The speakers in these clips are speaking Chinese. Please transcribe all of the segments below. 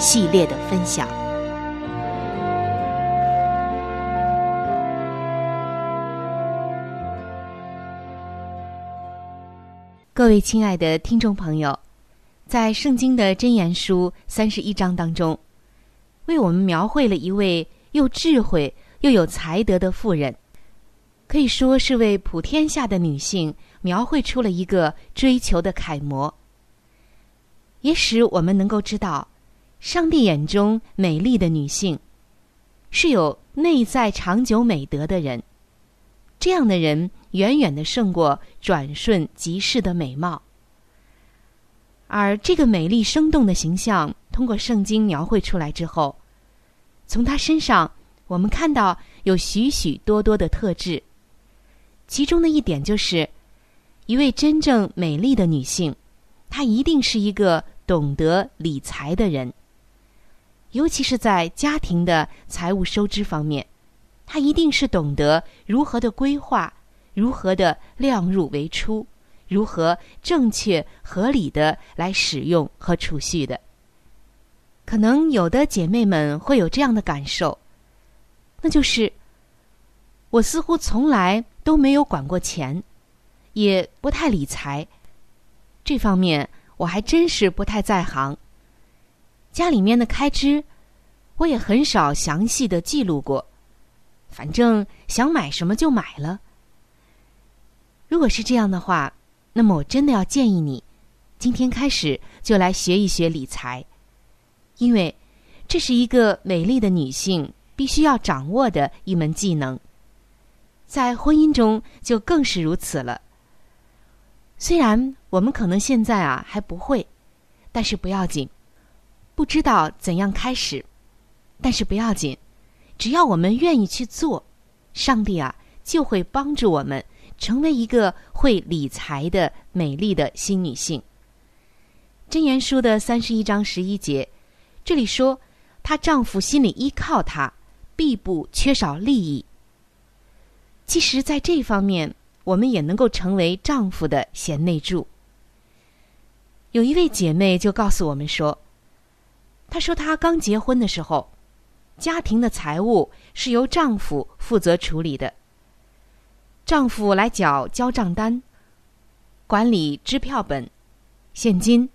系列的分享。各位亲爱的听众朋友，在圣经的箴言书三十一章当中，为我们描绘了一位又智慧又有才德的妇人，可以说是为普天下的女性描绘出了一个追求的楷模，也使我们能够知道。上帝眼中美丽的女性，是有内在长久美德的人。这样的人远远的胜过转瞬即逝的美貌。而这个美丽生动的形象，通过圣经描绘出来之后，从她身上我们看到有许许多多的特质。其中的一点就是，一位真正美丽的女性，她一定是一个懂得理财的人。尤其是在家庭的财务收支方面，他一定是懂得如何的规划，如何的量入为出，如何正确合理的来使用和储蓄的。可能有的姐妹们会有这样的感受，那就是我似乎从来都没有管过钱，也不太理财，这方面我还真是不太在行。家里面的开支，我也很少详细的记录过，反正想买什么就买了。如果是这样的话，那么我真的要建议你，今天开始就来学一学理财，因为这是一个美丽的女性必须要掌握的一门技能，在婚姻中就更是如此了。虽然我们可能现在啊还不会，但是不要紧。不知道怎样开始，但是不要紧，只要我们愿意去做，上帝啊就会帮助我们成为一个会理财的美丽的新女性。箴言书的三十一章十一节，这里说，她丈夫心里依靠她，必不缺少利益。其实，在这方面，我们也能够成为丈夫的贤内助。有一位姐妹就告诉我们说：“她说她刚结婚的时候，家庭的财务是由丈夫负责处理的。丈夫来缴交账单，管理支票本、现金，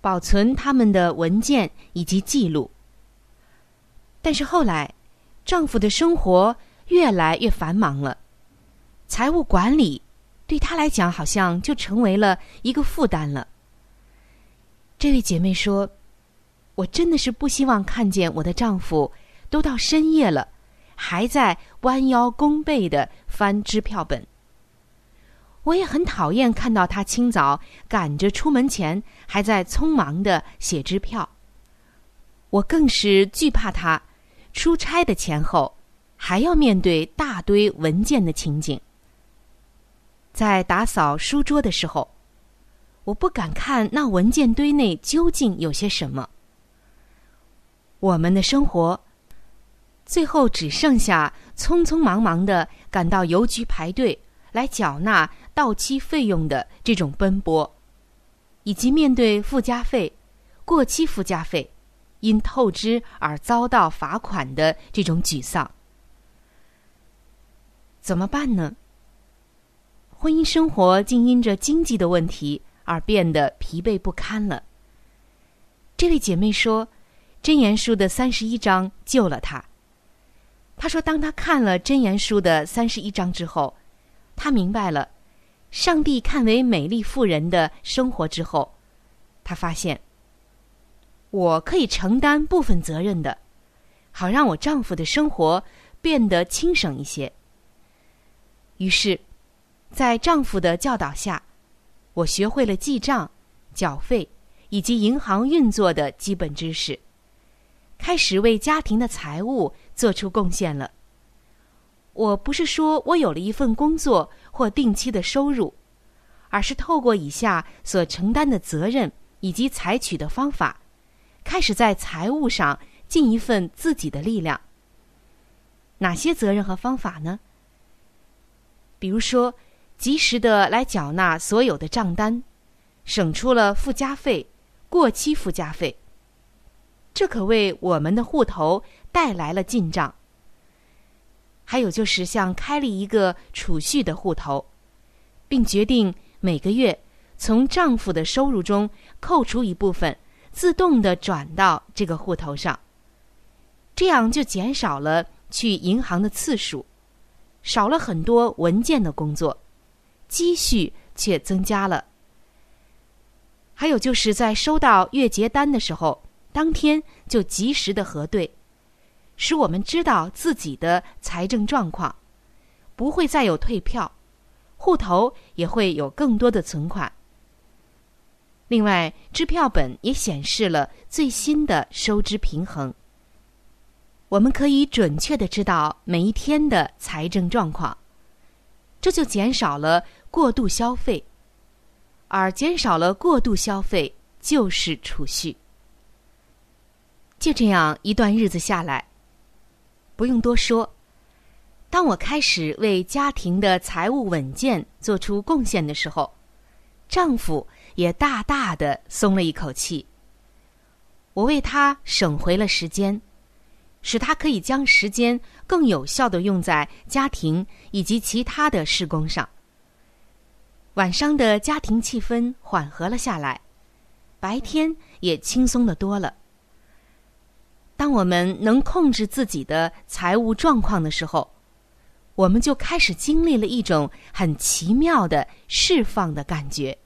保存他们的文件以及记录。但是后来，丈夫的生活越来越繁忙了，财务管理对他来讲好像就成为了一个负担了。”这位姐妹说：“我真的是不希望看见我的丈夫都到深夜了，还在弯腰弓背的翻支票本。我也很讨厌看到他清早赶着出门前还在匆忙的写支票。我更是惧怕他出差的前后还要面对大堆文件的情景。在打扫书桌的时候。”我不敢看那文件堆内究竟有些什么。我们的生活，最后只剩下匆匆忙忙的赶到邮局排队来缴纳到期费用的这种奔波，以及面对附加费、过期附加费、因透支而遭到罚款的这种沮丧。怎么办呢？婚姻生活竟因着经济的问题。而变得疲惫不堪了。这位姐妹说，《真言书》的三十一章救了她。她说，当她看了《真言书》的三十一章之后，她明白了上帝看为美丽妇人的生活之后，她发现我可以承担部分责任的，好让我丈夫的生活变得轻省一些。于是，在丈夫的教导下。我学会了记账、缴费以及银行运作的基本知识，开始为家庭的财务做出贡献了。我不是说我有了一份工作或定期的收入，而是透过以下所承担的责任以及采取的方法，开始在财务上尽一份自己的力量。哪些责任和方法呢？比如说。及时的来缴纳所有的账单，省出了附加费、过期附加费，这可为我们的户头带来了进账。还有就是像开了一个储蓄的户头，并决定每个月从丈夫的收入中扣除一部分，自动的转到这个户头上，这样就减少了去银行的次数，少了很多文件的工作。积蓄却增加了。还有就是在收到月结单的时候，当天就及时的核对，使我们知道自己的财政状况，不会再有退票，户头也会有更多的存款。另外，支票本也显示了最新的收支平衡，我们可以准确的知道每一天的财政状况，这就减少了。过度消费，而减少了过度消费就是储蓄。就这样一段日子下来，不用多说，当我开始为家庭的财务稳健做出贡献的时候，丈夫也大大的松了一口气。我为他省回了时间，使他可以将时间更有效的用在家庭以及其他的事工上。晚上的家庭气氛缓和了下来，白天也轻松的多了。当我们能控制自己的财务状况的时候，我们就开始经历了一种很奇妙的释放的感觉。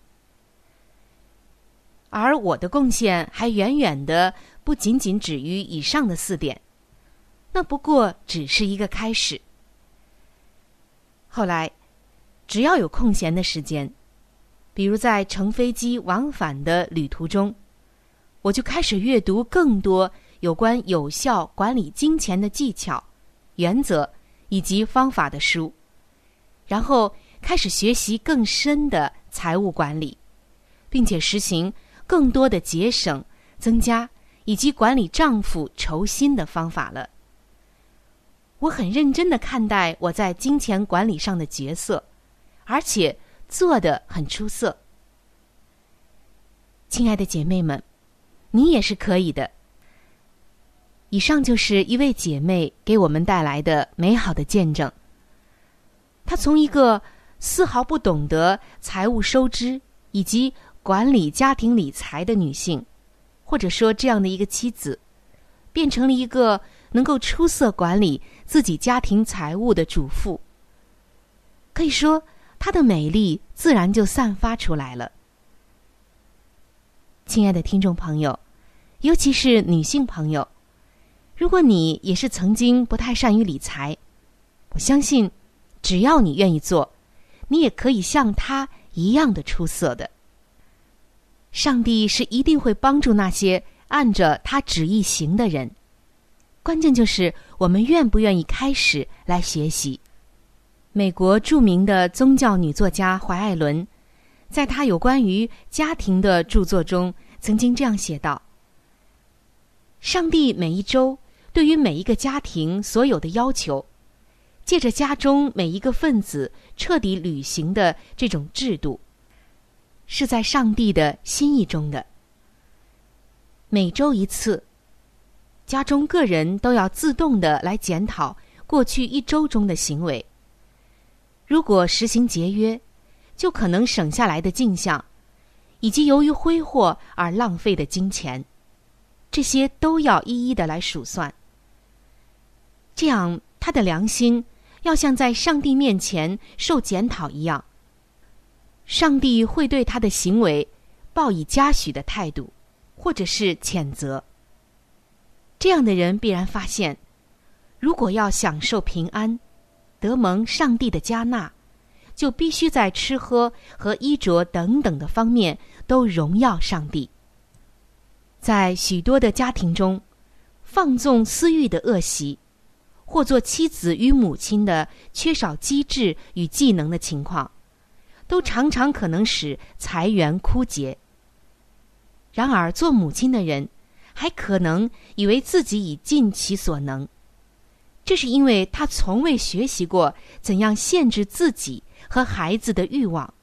而我的贡献还远远的不仅仅止于以上的四点，那不过只是一个开始。后来。只要有空闲的时间，比如在乘飞机往返的旅途中，我就开始阅读更多有关有效管理金钱的技巧、原则以及方法的书，然后开始学习更深的财务管理，并且实行更多的节省、增加以及管理丈夫酬薪的方法了。我很认真的看待我在金钱管理上的角色，而且做得很出色。亲爱的姐妹们，你也是可以的。以上就是一位姐妹给我们带来的美好的见证。她从一个丝毫不懂得财务收支以及管理家庭理财的女性，或者说这样的一个妻子，变成了一个能够出色管理自己家庭财务的主妇。可以说，她的美丽自然就散发出来了。亲爱的听众朋友，尤其是女性朋友，如果你也是曾经不太善于理财，我相信，只要你愿意做，你也可以像他一样的出色的。上帝是一定会帮助那些按着他旨意行的人，关键就是我们愿不愿意开始来学习。美国著名的宗教女作家怀艾伦。在他有关于家庭的著作中，曾经这样写道：“上帝每一周对于每一个家庭所有的要求，借着家中每一个分子彻底履行的这种制度，是在上帝的心意中的。每周一次，家中个人都要自动的来检讨过去一周中的行为。如果实行节约。”就可能省下来的进项，以及由于挥霍而浪费的金钱，这些都要一一的来数算。这样，他的良心要像在上帝面前受检讨一样，上帝会对他的行为报以嘉许的态度，或者是谴责。这样的人必然发现，如果要享受平安，得蒙上帝的加纳。就必须在吃喝和衣着等等的方面都荣耀上帝。在许多的家庭中，放纵私欲的恶习，或做妻子与母亲的缺少机智与技能的情况，都常常可能使财源枯竭。然而，做母亲的人还可能以为自己已尽其所能，这是因为他从未学习过怎样限制自己。和孩子的欲望，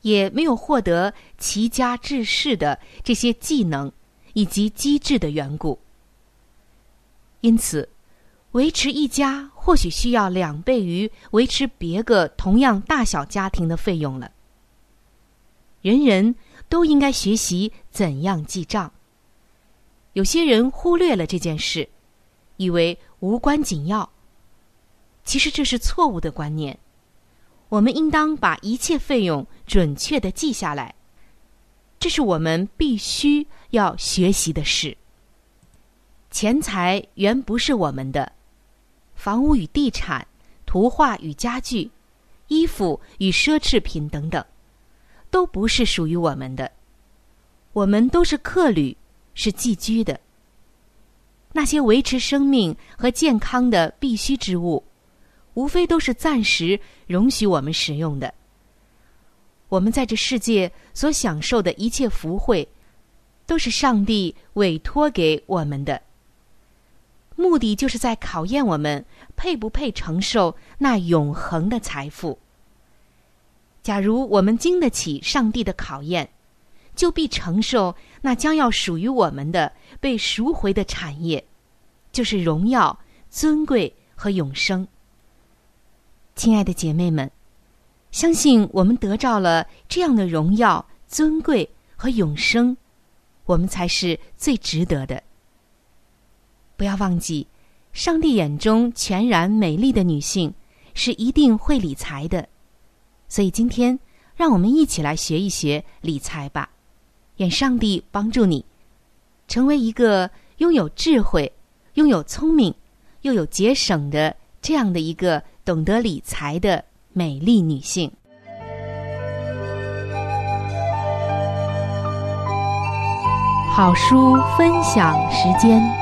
也没有获得齐家治世的这些技能以及机智的缘故。因此，维持一家或许需要两倍于维持别个同样大小家庭的费用了。人人都应该学习怎样记账。有些人忽略了这件事，以为无关紧要。其实这是错误的观念。我们应当把一切费用准确的记下来，这是我们必须要学习的事。钱财原不是我们的，房屋与地产、图画与家具、衣服与奢侈品等等，都不是属于我们的。我们都是客旅，是寄居的。那些维持生命和健康的必须之物。无非都是暂时容许我们使用的。我们在这世界所享受的一切福惠，都是上帝委托给我们的。目的就是在考验我们配不配承受那永恒的财富。假如我们经得起上帝的考验，就必承受那将要属于我们的被赎回的产业，就是荣耀、尊贵和永生。亲爱的姐妹们，相信我们得着了这样的荣耀、尊贵和永生，我们才是最值得的。不要忘记，上帝眼中全然美丽的女性是一定会理财的。所以今天，让我们一起来学一学理财吧。愿上帝帮助你，成为一个拥有智慧、拥有聪明、又有节省的这样的一个。懂得理财的美丽女性。好书分享时间。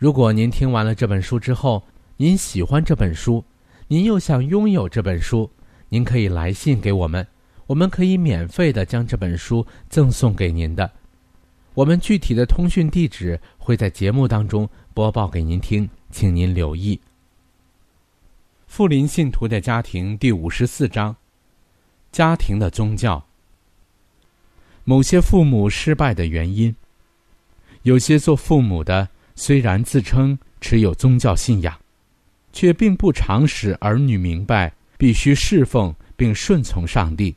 如果您听完了这本书之后，您喜欢这本书，您又想拥有这本书，您可以来信给我们，我们可以免费的将这本书赠送给您的。我们具体的通讯地址会在节目当中播报给您听，请您留意。富林信徒的家庭第五十四章：家庭的宗教。某些父母失败的原因。有些做父母的虽然自称持有宗教信仰，却并不常使儿女明白必须侍奉并顺从上帝，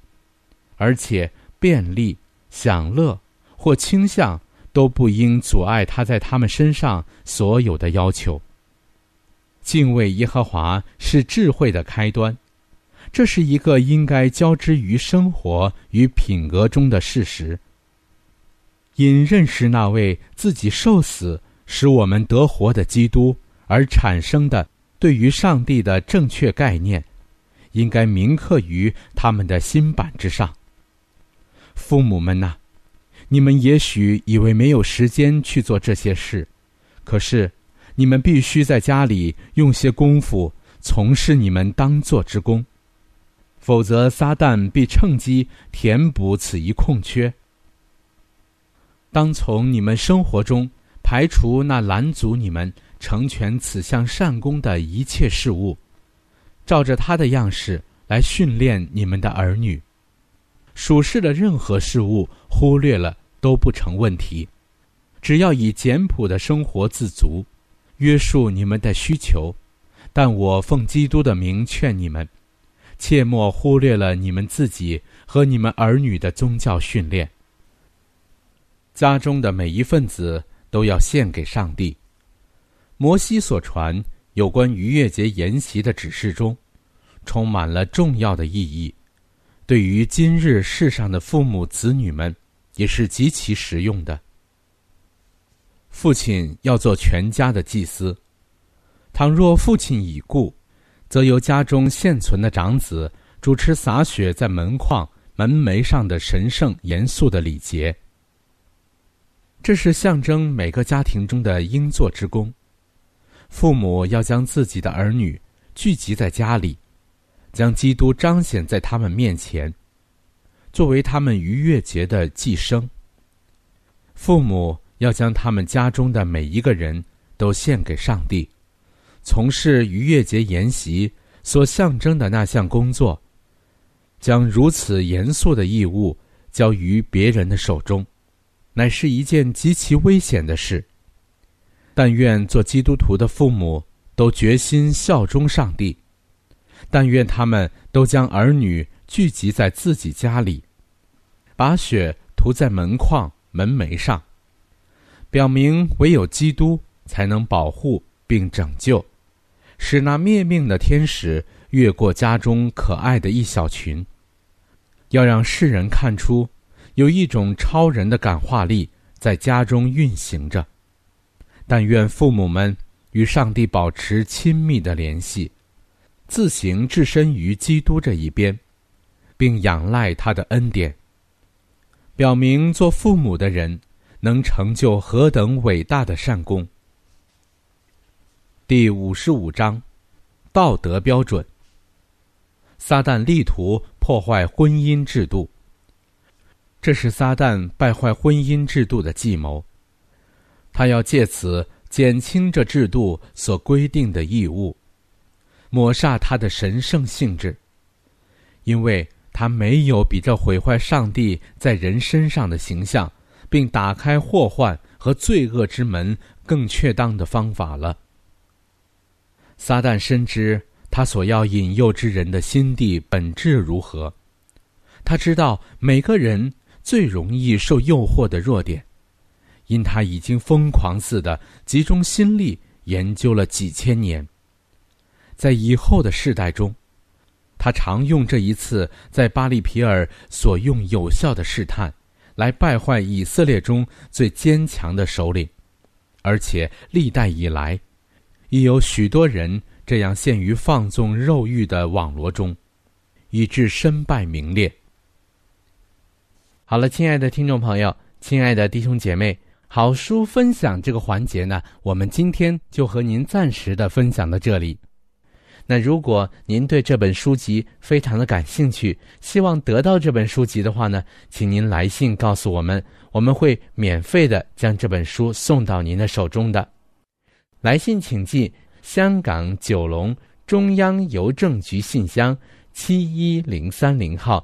而且便利享乐。或倾向都不应阻碍他在他们身上所有的要求。敬畏耶和华是智慧的开端，这是一个应该交织于生活与品格中的事实。因认识那位自己受死使我们得活的基督而产生的对于上帝的正确概念，应该铭刻于他们的心板之上。父母们呐！你们也许以为没有时间去做这些事，可是你们必须在家里用些功夫从事你们当做之功，否则撒旦必趁机填补此一空缺。当从你们生活中排除那拦阻你们成全此项善功的一切事物，照着他的样式来训练你们的儿女，属世的任何事物忽略了。都不成问题，只要以简朴的生活自足，约束你们的需求。但我奉基督的名劝你们，切莫忽略了你们自己和你们儿女的宗教训练。家中的每一份子都要献给上帝。摩西所传有关逾越节筵席的指示中，充满了重要的意义，对于今日世上的父母子女们。也是极其实用的。父亲要做全家的祭司，倘若父亲已故，则由家中现存的长子主持洒血在门框、门楣上的神圣严肃的礼节。这是象征每个家庭中的应做之功。父母要将自己的儿女聚集在家里，将基督彰显在他们面前。作为他们逾越节的寄生，父母要将他们家中的每一个人都献给上帝，从事逾越节筵席所象征的那项工作，将如此严肃的义务交于别人的手中，乃是一件极其危险的事。但愿做基督徒的父母都决心效忠上帝，但愿他们都将儿女。聚集在自己家里，把血涂在门框、门楣上，表明唯有基督才能保护并拯救，使那灭命的天使越过家中可爱的一小群。要让世人看出，有一种超人的感化力在家中运行着。但愿父母们与上帝保持亲密的联系，自行置身于基督这一边。并仰赖他的恩典，表明做父母的人能成就何等伟大的善功。第五十五章：道德标准。撒旦力图破坏婚姻制度，这是撒旦败坏婚姻制度的计谋。他要借此减轻这制度所规定的义务，抹煞它的神圣性质，因为他没有比这毁坏上帝在人身上的形象，并打开祸患和罪恶之门更确当的方法了。撒旦深知他所要引诱之人的心地本质如何，他知道每个人最容易受诱惑的弱点，因他已经疯狂似的集中心力研究了几千年。在以后的世代中，他常用这一次在巴利皮尔所用有效的试探，来败坏以色列中最坚强的首领，而且历代以来。已有许多人这样陷于放纵肉欲的网罗中，以致身败名裂。好了，亲爱的听众朋友，亲爱的弟兄姐妹，好书分享这个环节呢，我们今天就和您暂时的分享到这里。那如果您对这本书籍非常的感兴趣，希望得到这本书籍的话呢，请您来信告诉我们，我们会免费的将这本书送到您的手中的。来信请寄香港九龙中央邮政局信箱七一零三零号，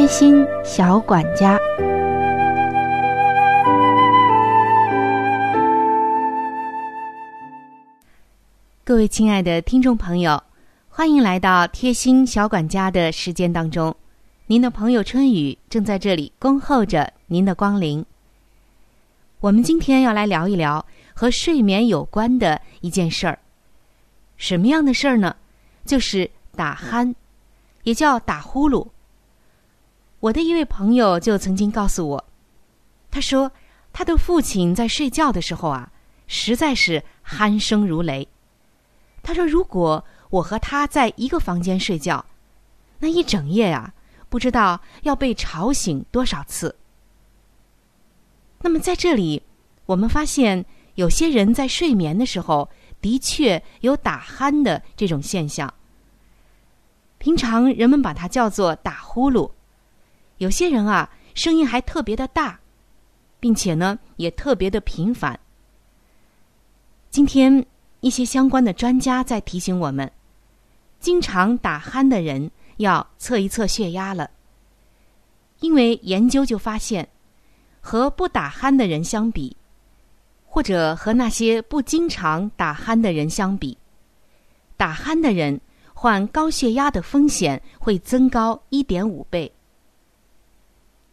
贴心小管家，各位亲爱的听众朋友，欢迎来到贴心小管家的时间当中。您的朋友春雨正在这里恭候着您的光临。我们今天要来聊一聊和睡眠有关的一件事儿。什么样的事儿呢？就是打鼾，也叫打呼噜。我的一位朋友就曾经告诉我，他说他的父亲在睡觉的时候啊，实在是鼾声如雷。他说，如果我和他在一个房间睡觉，那一整夜啊，不知道要被吵醒多少次。那么在这里，我们发现有些人在睡眠的时候的确有打鼾的这种现象。平常人们把它叫做打呼噜，有些人啊声音还特别的大，并且呢也特别的频繁。今天一些相关的专家在提醒我们，经常打鼾的人要测一测血压了，因为研究就发现。和不打鼾的人相比，或者和那些不经常打鼾的人相比，打鼾的人患高血压的风险会增高一点五倍。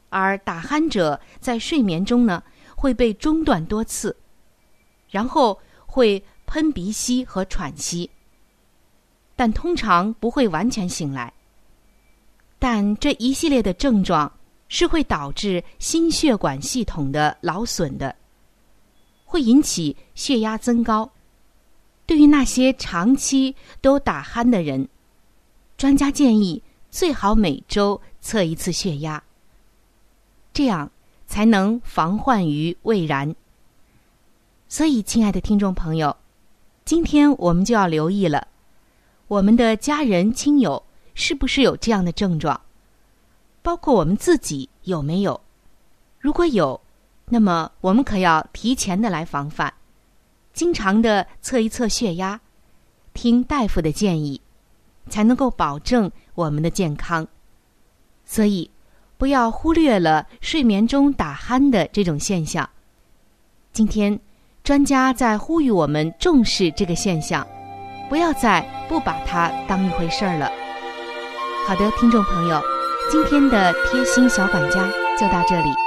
而打鼾者在睡眠中呢会被中断多次，然后会喷鼻息和喘息，但通常不会完全醒来。但这一系列的症状。是会导致心血管系统的劳损的，会引起血压增高。对于那些长期都打鼾的人，专家建议最好每周测一次血压，这样才能防患于未然。所以，亲爱的听众朋友，今天我们就要留意了，我们的家人亲友是不是有这样的症状？包括我们自己有没有？如果有，那么我们可要提前的来防范，经常的测一测血压，听大夫的建议，才能够保证我们的健康。所以，不要忽略了睡眠中打鼾的这种现象。今天，专家在呼吁我们重视这个现象，不要再不把它当一回事儿了。好的，听众朋友。今天的贴心小管家就到这里。